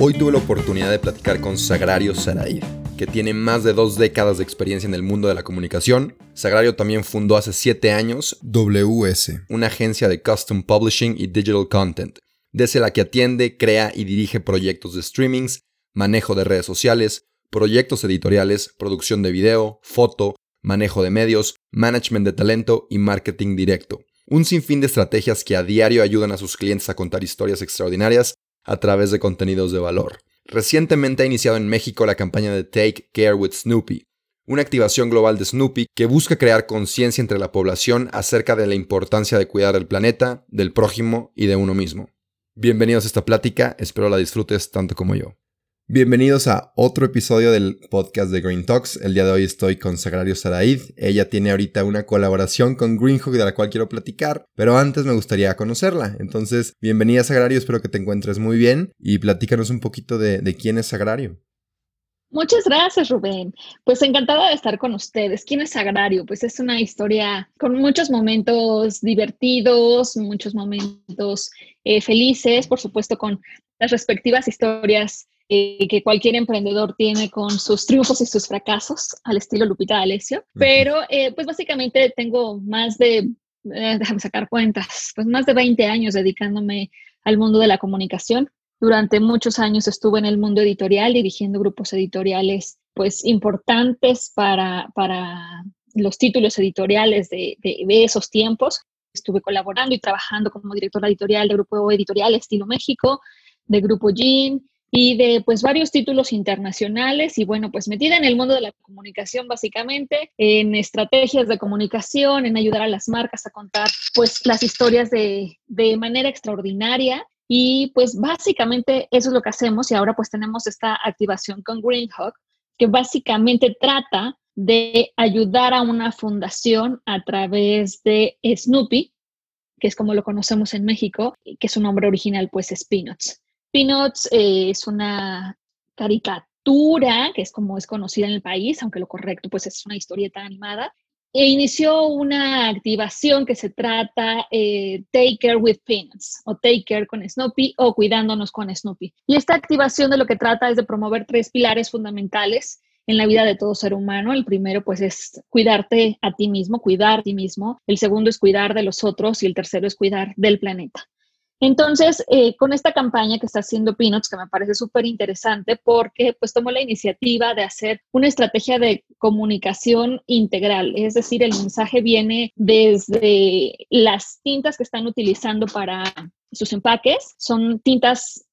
Hoy tuve la oportunidad de platicar con Sagrario Saraid, que tiene más de dos décadas de experiencia en el mundo de la comunicación. Sagrario también fundó hace siete años WS, una agencia de Custom Publishing y Digital Content, desde la que atiende, crea y dirige proyectos de streamings, manejo de redes sociales, proyectos editoriales, producción de video, foto, manejo de medios, management de talento y marketing directo. Un sinfín de estrategias que a diario ayudan a sus clientes a contar historias extraordinarias a través de contenidos de valor. Recientemente ha iniciado en México la campaña de Take Care with Snoopy, una activación global de Snoopy que busca crear conciencia entre la población acerca de la importancia de cuidar del planeta, del prójimo y de uno mismo. Bienvenidos a esta plática, espero la disfrutes tanto como yo. Bienvenidos a otro episodio del podcast de Green Talks. El día de hoy estoy con Sagrario Saraid. Ella tiene ahorita una colaboración con Greenhawk de la cual quiero platicar, pero antes me gustaría conocerla. Entonces, bienvenida Sagrario, espero que te encuentres muy bien y platícanos un poquito de, quién es Sagrario. Muchas gracias, Rubén. Pues encantada de estar con ustedes. ¿Quién es Sagrario? Pues es una historia con muchos momentos divertidos, muchos momentos eh, felices, por supuesto con las respectivas historias eh, que cualquier emprendedor tiene con sus triunfos y sus fracasos, al estilo Lupita D'Alessio. Pero, eh, pues básicamente tengo más de, eh, déjame sacar cuentas, pues más de 20 años dedicándome al mundo de la comunicación. Durante muchos años estuve en el mundo editorial dirigiendo grupos editoriales pues importantes para, para los títulos editoriales de, de, de, esos tiempos. Estuve colaborando y trabajando como directora editorial de Grupo Editorial Estilo México, de Grupo Jean, y de pues varios títulos internacionales y bueno, pues metida en el mundo de la comunicación básicamente, en estrategias de comunicación, en ayudar a las marcas a contar pues las historias de, de manera extraordinaria y pues básicamente eso es lo que hacemos y ahora pues tenemos esta activación con Greenhawk que básicamente trata de ayudar a una fundación a través de Snoopy, que es como lo conocemos en México, que su nombre original pues es Peanuts. Peanuts eh, es una caricatura, que es como es conocida en el país, aunque lo correcto pues es una historieta animada, e inició una activación que se trata eh, Take Care with Peanuts o Take Care con Snoopy o Cuidándonos con Snoopy. Y esta activación de lo que trata es de promover tres pilares fundamentales en la vida de todo ser humano. El primero pues es cuidarte a ti mismo, cuidar a ti mismo. El segundo es cuidar de los otros y el tercero es cuidar del planeta. Entonces, eh, con esta campaña que está haciendo Peanuts, que me parece súper interesante porque pues tomó la iniciativa de hacer una estrategia de comunicación integral, es decir, el mensaje viene desde las tintas que están utilizando para sus empaques, son tintas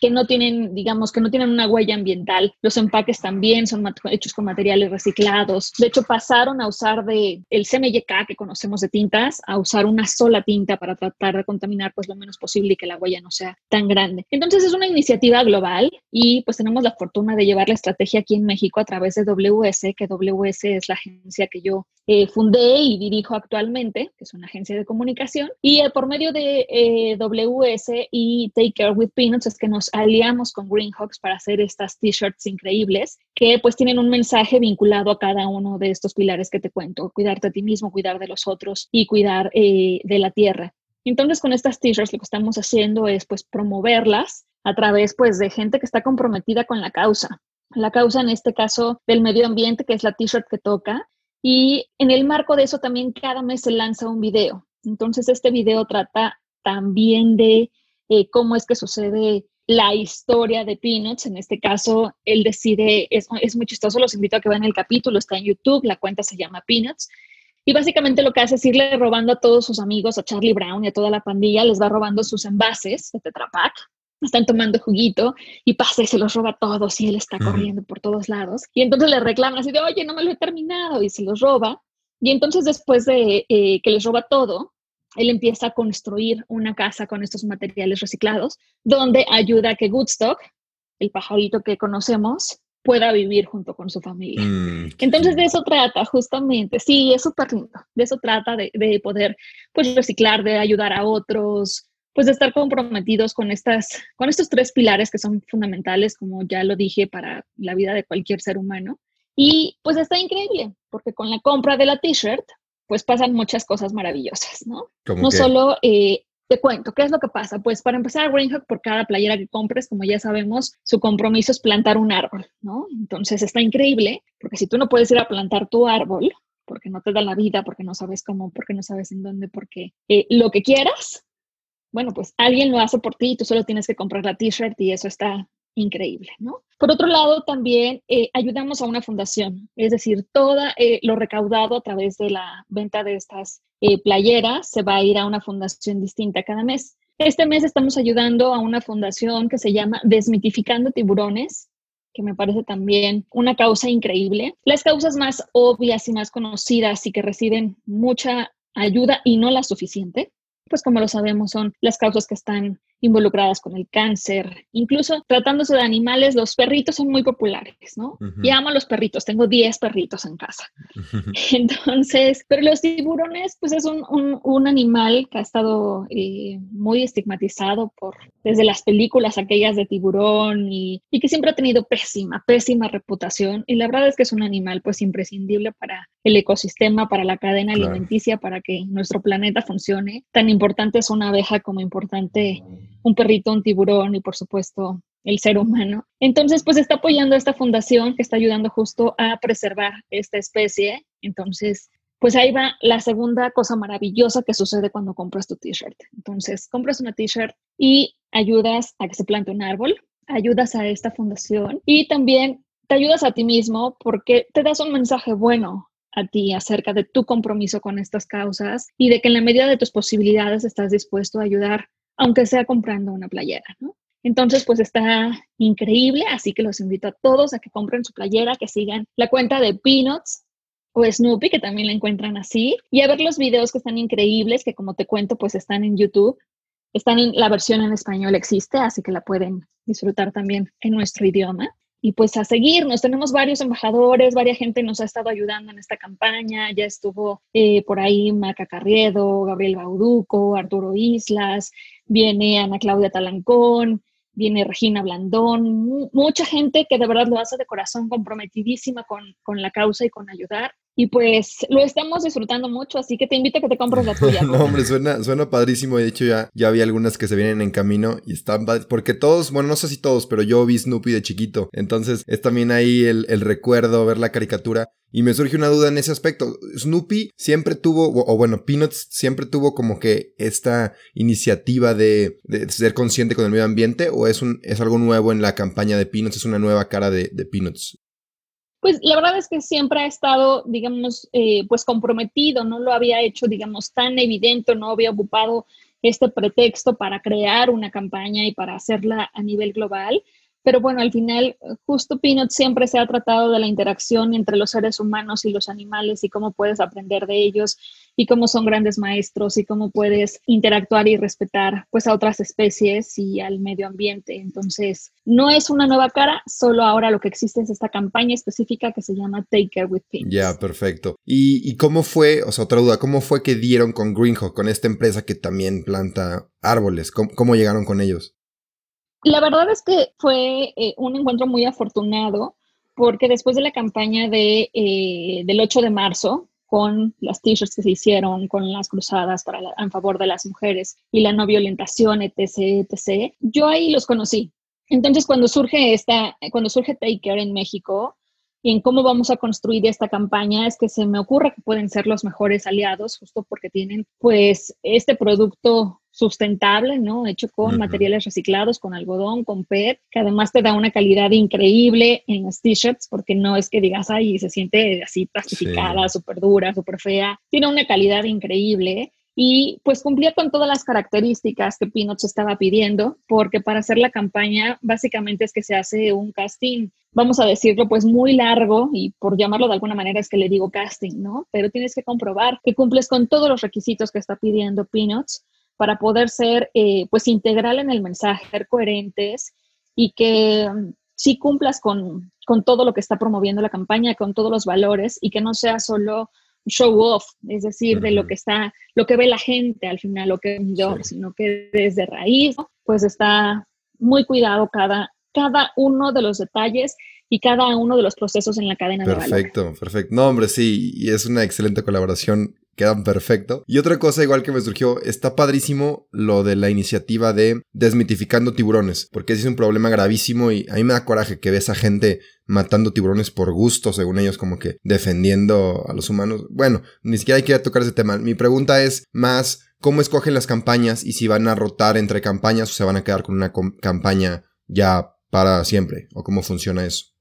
que no tienen, digamos, que no tienen una huella ambiental. Los empaques también son hechos con materiales reciclados. De hecho, pasaron a usar de el CMYK que conocemos de tintas a usar una sola tinta para tratar de contaminar pues lo menos posible y que la huella no sea tan grande. Entonces es una iniciativa global y pues tenemos la fortuna de llevar la estrategia aquí en México a través de WS, que WS es la agencia que yo eh, fundé y dirijo actualmente, que es una agencia de comunicación. Y eh, por medio de eh, WS y Take Care with Peanuts es que nos aliamos con Greenhawks para hacer estas t-shirts increíbles que pues tienen un mensaje vinculado a cada uno de estos pilares que te cuento, cuidarte a ti mismo, cuidar de los otros y cuidar eh, de la tierra. Entonces con estas t-shirts lo que estamos haciendo es pues promoverlas a través pues de gente que está comprometida con la causa. La causa en este caso del medio ambiente, que es la t-shirt que toca. Y en el marco de eso también cada mes se lanza un video. Entonces este video trata también de eh, cómo es que sucede la historia de Peanuts. En este caso, él decide, es, es, muy chistoso, los invito a que vean el capítulo, está en YouTube, la cuenta se llama Peanuts. Y básicamente lo que hace es irle robando a todos sus amigos, a Charlie Brown y a toda la pandilla, les va robando sus envases de Tetra Pak. Están tomando juguito y pasa y se los roba todos y él está corriendo por todos lados. Y entonces le reclaman así de, oye, no me lo he terminado y se los roba. Y entonces después de eh, que les roba todo, él empieza a construir una casa con estos materiales reciclados, donde ayuda a que Goodstock, el pajarito que conocemos, pueda vivir junto con su familia. Mm, Entonces de eso trata justamente, sí, es súper lindo, de eso trata de, de, poder pues reciclar, de ayudar a otros, pues de estar comprometidos con, estas, con estos tres pilares que son fundamentales, como ya lo dije, para la vida de cualquier ser humano. Y pues está increíble, porque con la compra de la t-shirt, pues pasan muchas cosas maravillosas, ¿no? No solo eh, te cuento, ¿qué es lo que pasa? Pues para empezar, Greenhawk, por cada playera que compres, como ya sabemos, su compromiso es plantar un árbol, ¿no? Entonces está increíble, porque si tú no puedes ir a plantar tu árbol, porque no te da la vida, porque no sabes cómo, porque no sabes en dónde, porque eh, lo que quieras, bueno, pues alguien lo hace por ti y tú solo tienes que comprar la t-shirt y eso está increíble, ¿no? Por otro lado, también eh, ayudamos a una fundación, es decir, todo eh, lo recaudado a través de la venta de estas eh, playeras se va a ir a una fundación distinta cada mes. Este mes estamos ayudando a una fundación que se llama Desmitificando Tiburones, que me parece también una causa increíble. Las causas más obvias y más conocidas y que reciben mucha ayuda y no la suficiente, pues como lo sabemos son las causas que están involucradas con el cáncer. Incluso tratándose de animales, los perritos son muy populares, ¿no? Y amo a los perritos, tengo 10 perritos en casa. Entonces, pero los tiburones, pues es un, un, animal que ha estado eh, muy estigmatizado por, desde las películas aquellas de tiburón y, y que siempre ha tenido pésima, pésima reputación. Y la verdad es que es un animal pues imprescindible para el ecosistema, para la cadena alimenticia, para que nuestro planeta funcione. Tan importante es una abeja como importante un perrito, un tiburón y por supuesto el ser humano. Entonces, pues está apoyando a esta fundación que está ayudando justo a preservar esta especie. Entonces, pues ahí va la segunda cosa maravillosa que sucede cuando compras tu t-shirt. Entonces, compras una t-shirt y ayudas a que se plante un árbol, ayudas a esta fundación y también te ayudas a ti mismo porque te das un mensaje bueno a ti acerca de tu compromiso con estas causas y de que en la medida de tus posibilidades estás dispuesto a ayudar aunque sea comprando una playera, ¿no? Entonces, pues está increíble, así que los invito a todos a que compren su playera, que sigan la cuenta de Peanuts o Snoopy, que también la encuentran así, y a ver los videos que están increíbles, que como te cuento, pues están en YouTube. Están en la versión en español existe, así que la pueden disfrutar también en nuestro idioma y pues a seguirnos. Tenemos varios embajadores, varias gente nos ha estado ayudando en esta campaña. Ya estuvo eh, por ahí Maca Carriedo, Gabriel Bauduco, Arturo Islas, viene Ana Claudia Talancón, viene Regina Blandón, mucha gente que de verdad lo hace de corazón, comprometidísima con, con la causa y con ayudar. Y pues lo estamos disfrutando mucho, así que te invito a que te compres la tuya. no, hombre, suena, suena padrísimo. De hecho, ya, ya vi algunas que se vienen en camino y están Porque todos, bueno, no sé si todos, pero yo vi Snoopy de chiquito. Entonces es también ahí el, el recuerdo, ver la caricatura. Y me surge una duda en ese aspecto. Snoopy siempre tuvo, o, bueno, Peanuts siempre tuvo como que esta iniciativa de, de, ser consciente con el medio ambiente, o es, un, es algo nuevo en la campaña de Peanuts, es una nueva cara de, de Peanuts. Pues la verdad es que siempre ha estado, digamos, eh, pues comprometido, no lo había hecho, digamos, tan evidente, no había ocupado este pretexto para crear una campaña y para hacerla a nivel global. Pero bueno, al final, justo Peanut siempre se ha tratado de la interacción entre los seres humanos y los animales y cómo puedes aprender de ellos y cómo son grandes maestros y cómo puedes interactuar y respetar pues a otras especies y al medio ambiente. Entonces, no es una nueva cara, solo ahora lo que existe es esta campaña específica que se llama Take Care with Peanuts. Ya, perfecto. ¿Y, ¿Y, cómo fue, o sea, otra duda, cómo fue que dieron con Greenhawk, con esta empresa que también planta árboles? cómo llegaron con ellos? La verdad es que fue eh, un encuentro muy afortunado porque después de la campaña de, eh, del 8 de marzo, con las t-shirts que se hicieron, con las cruzadas para en favor de las mujeres y la no violentación, etc., etc., yo ahí los conocí. Entonces, cuando surge esta, cuando surge Take Care en México, y en cómo vamos a construir esta campaña es que se me ocurre que pueden ser los mejores aliados justo porque tienen pues este producto sustentable, ¿no? Hecho con materiales reciclados, con algodón, con PET, que además te da una calidad increíble en las t-shirts, porque no es que digas, ay, se siente así plastificada, súper dura, súper fea. Tiene una calidad increíble y pues cumplía con todas las características que Peanuts estaba pidiendo, porque para hacer la campaña básicamente es que se hace un casting, vamos a decirlo, pues muy largo y por llamarlo de alguna manera es que le digo casting, ¿no? Pero tienes que comprobar que cumples con todos los requisitos que está pidiendo Peanuts para poder ser eh, pues integral en el mensaje, ser coherentes y que mm, sí cumplas con, todo lo que está promoviendo la campaña, con todos los valores y que no sea solo show off, es decir, de lo que está, lo que ve la gente al final, lo que es sino que desde raíz, pues está muy cuidado cada, cada uno de los detalles y cada uno de los procesos en la cadena perfecto, de valor. Perfecto, perfecto. No, hombre, sí, y es una excelente colaboración quedan perfecto. Y otra cosa igual que me surgió, está padrísimo lo de la iniciativa de desmitificando tiburones, porque ese es un problema gravísimo y a mí me da coraje que ves a gente matando tiburones por gusto, según ellos, como que defendiendo a los humanos. Bueno, ni siquiera hay que tocar ese tema. Mi pregunta es más, ¿cómo escogen las campañas y si van a rotar entre campañas o se van a quedar con una campaña ya para siempre? ¿O cómo funciona eso?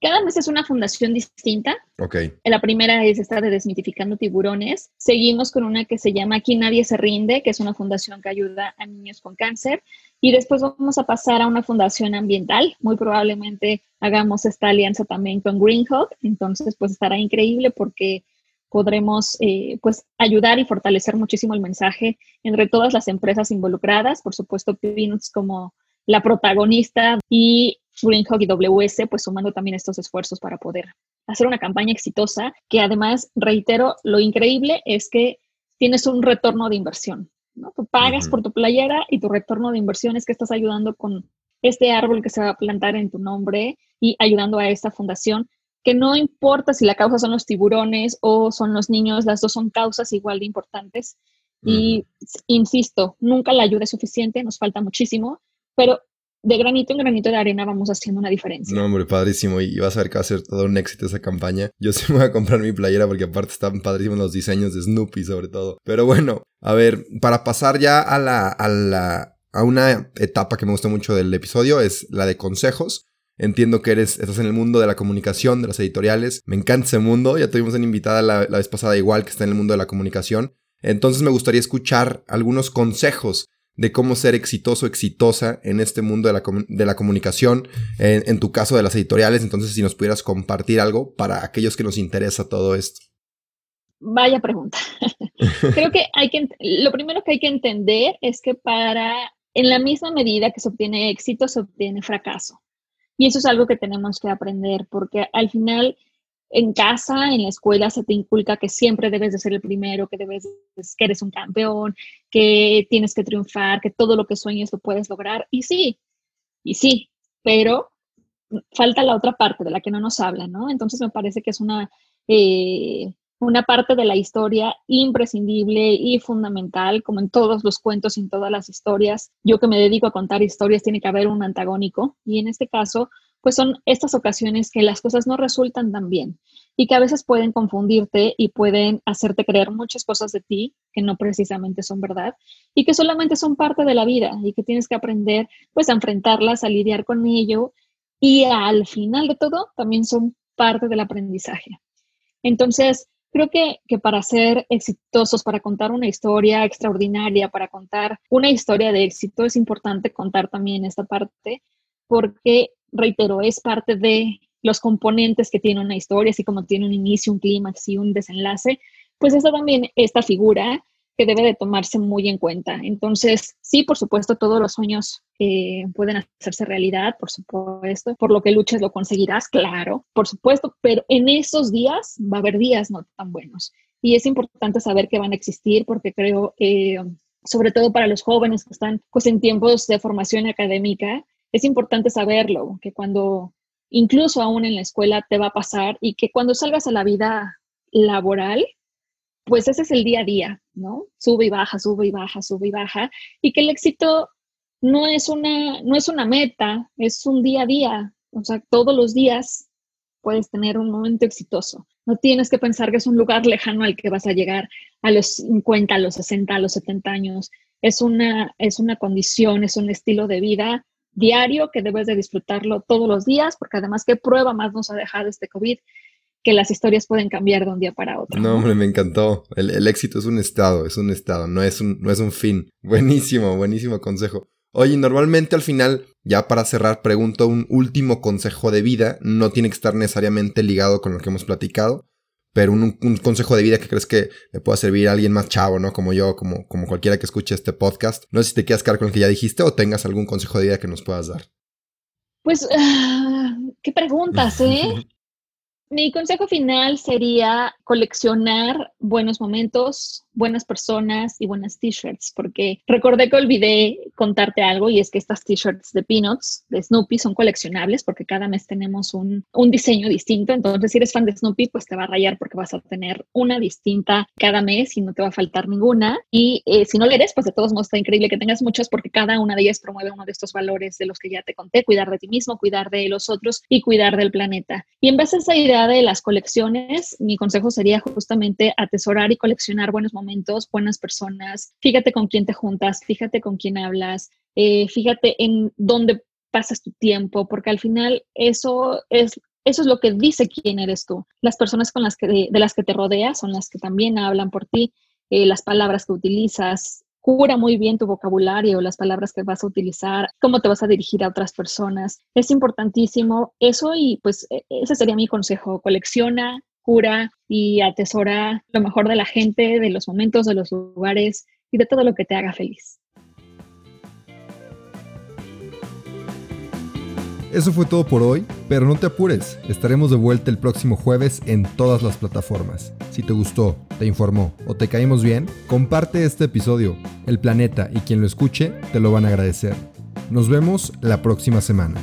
Cada mes es una fundación distinta. Ok. La primera es esta de Desmitificando Tiburones. Seguimos con una que se llama Aquí Nadie se rinde, que es una fundación que ayuda a niños con cáncer. Y después vamos a pasar a una fundación ambiental. Muy probablemente hagamos esta alianza también con Green Hub. Entonces, pues estará increíble porque podremos eh, pues ayudar y fortalecer muchísimo el mensaje entre todas las empresas involucradas. Por supuesto, Peanuts como la protagonista y Greenhawk y WS, pues sumando también estos esfuerzos para poder hacer una campaña exitosa, que además, reitero, lo increíble es que tienes un retorno de inversión, ¿no? Tú pagas por tu playera y tu retorno de inversión es que estás ayudando con este árbol que se va a plantar en tu nombre y ayudando a esta fundación, que no importa si la causa son los tiburones o son los niños, las dos son causas igual de importantes. Y insisto, nunca la ayuda es suficiente, nos falta muchísimo, pero de granito en granito de arena vamos haciendo una diferencia. No, hombre, padrísimo. Y vas a ver que va a ser todo un éxito esa campaña. Yo sí me voy a comprar mi playera porque aparte están padrísimos los diseños de Snoopy sobre todo. Pero bueno, a ver, para pasar ya a la, a la, a una etapa que me gustó mucho del episodio es la de consejos. Entiendo que eres, estás en el mundo de la comunicación, de las editoriales. Me encanta ese mundo. Ya tuvimos una invitada la, la vez pasada igual que está en el mundo de la comunicación. Entonces me gustaría escuchar algunos consejos de cómo ser exitoso, exitosa en este mundo de la, de la comunicación, en, tu caso de las editoriales. Entonces, si nos pudieras compartir algo para aquellos que nos interesa todo esto. Vaya pregunta. Creo que hay que, lo primero que hay que entender es que para, en la misma medida que se obtiene éxito, se obtiene fracaso. Y eso es algo que tenemos que aprender, porque al final en casa, en la escuela, se te inculca que siempre debes de ser el primero, que, debes, que eres un campeón, que tienes que triunfar, que todo lo que sueñes lo puedes lograr. Y sí, y sí, pero falta la otra parte de la que no nos habla, ¿no? Entonces me parece que es una, eh, una parte de la historia imprescindible y fundamental, como en todos los cuentos y en todas las historias. Yo que me dedico a contar historias, tiene que haber un antagónico y en este caso pues son estas ocasiones que las cosas no resultan tan bien y que a veces pueden confundirte y pueden hacerte creer muchas cosas de ti que no precisamente son verdad y que solamente son parte de la vida y que tienes que aprender pues a enfrentarlas, a lidiar con ello y al final de todo también son parte del aprendizaje. Entonces, creo que, que para ser exitosos, para contar una historia extraordinaria, para contar una historia de éxito, es importante contar también esta parte porque reitero, es parte de los componentes que tiene una historia, así como tiene un inicio, un clímax y un desenlace, pues eso también esta figura que debe de tomarse muy en cuenta. Entonces, sí, por supuesto, todos los sueños eh, pueden hacerse realidad, por supuesto, por lo que luches lo conseguirás, claro, por supuesto, pero en esos días va a haber días no tan buenos. Y es importante saber que van a existir porque creo, eh, sobre todo para los jóvenes que están pues, en tiempos de formación académica, es importante saberlo, que cuando incluso aún en la escuela te va a pasar y que cuando salgas a la vida laboral, pues ese es el día a día, ¿no? Sube y baja, sube y baja, sube y baja, y que el éxito no es una, no es una meta, es un día a día, o sea, todos los días puedes tener un momento exitoso. No tienes que pensar que es un lugar lejano al que vas a llegar a los 50, a los 60, a los 70 años. Es una, es una condición, es un estilo de vida diario que debes de disfrutarlo todos los días, porque además, ¿qué prueba más nos ha dejado este COVID? Que las historias pueden cambiar de un día para otro. No, hombre, me encantó. El, éxito es un estado, es un estado, no es un, no es un fin. Buenísimo, buenísimo consejo. Oye, normalmente al final, ya para cerrar, pregunto un último consejo de vida. No tiene que estar necesariamente ligado con lo que hemos platicado, pero un, consejo de vida que crees que le pueda servir a alguien más chavo, ¿no? Como yo, como, como cualquiera que escuche este podcast. No sé si te quieras quedar con el que ya dijiste o tengas algún consejo de vida que nos puedas dar. Pues, ah, qué preguntas, ¿eh? Mi consejo final sería coleccionar buenos momentos, buenas personas y buenas t-shirts, porque recordé que olvidé contarte algo y es que estas t-shirts de Peanuts, de Snoopy, son coleccionables porque cada mes tenemos un, un, diseño distinto. Entonces, si eres fan de Snoopy, pues te va a rayar porque vas a tener una distinta cada mes y no te va a faltar ninguna. Y eh, si no le eres, pues de todos modos está increíble que tengas muchas porque cada una de ellas promueve uno de estos valores de los que ya te conté, cuidar de ti mismo, cuidar de los otros y cuidar del planeta. Y en base a esa idea de las colecciones, mi consejo sería justamente atesorar y coleccionar buenos momentos, buenas personas. Fíjate con quién te juntas, fíjate con quién hablas, eh, fíjate en dónde pasas tu tiempo, porque al final eso es eso es lo que dice quién eres tú. Las personas con las que, de, las que te rodeas son las que también hablan por ti, eh, las palabras que utilizas, cura muy bien tu vocabulario, las palabras que vas a utilizar, cómo te vas a dirigir a otras personas. Es importantísimo eso y pues e, ese sería mi consejo. Colecciona, cura y atesora lo mejor de la gente, de los momentos, de los lugares y de todo lo que te haga feliz. Eso fue todo por hoy, pero no te apures, estaremos de vuelta el próximo jueves en todas las plataformas. Si te gustó, te informó o te caímos bien, comparte este episodio. El planeta y quien lo escuche te lo van a agradecer. Nos vemos la próxima semana.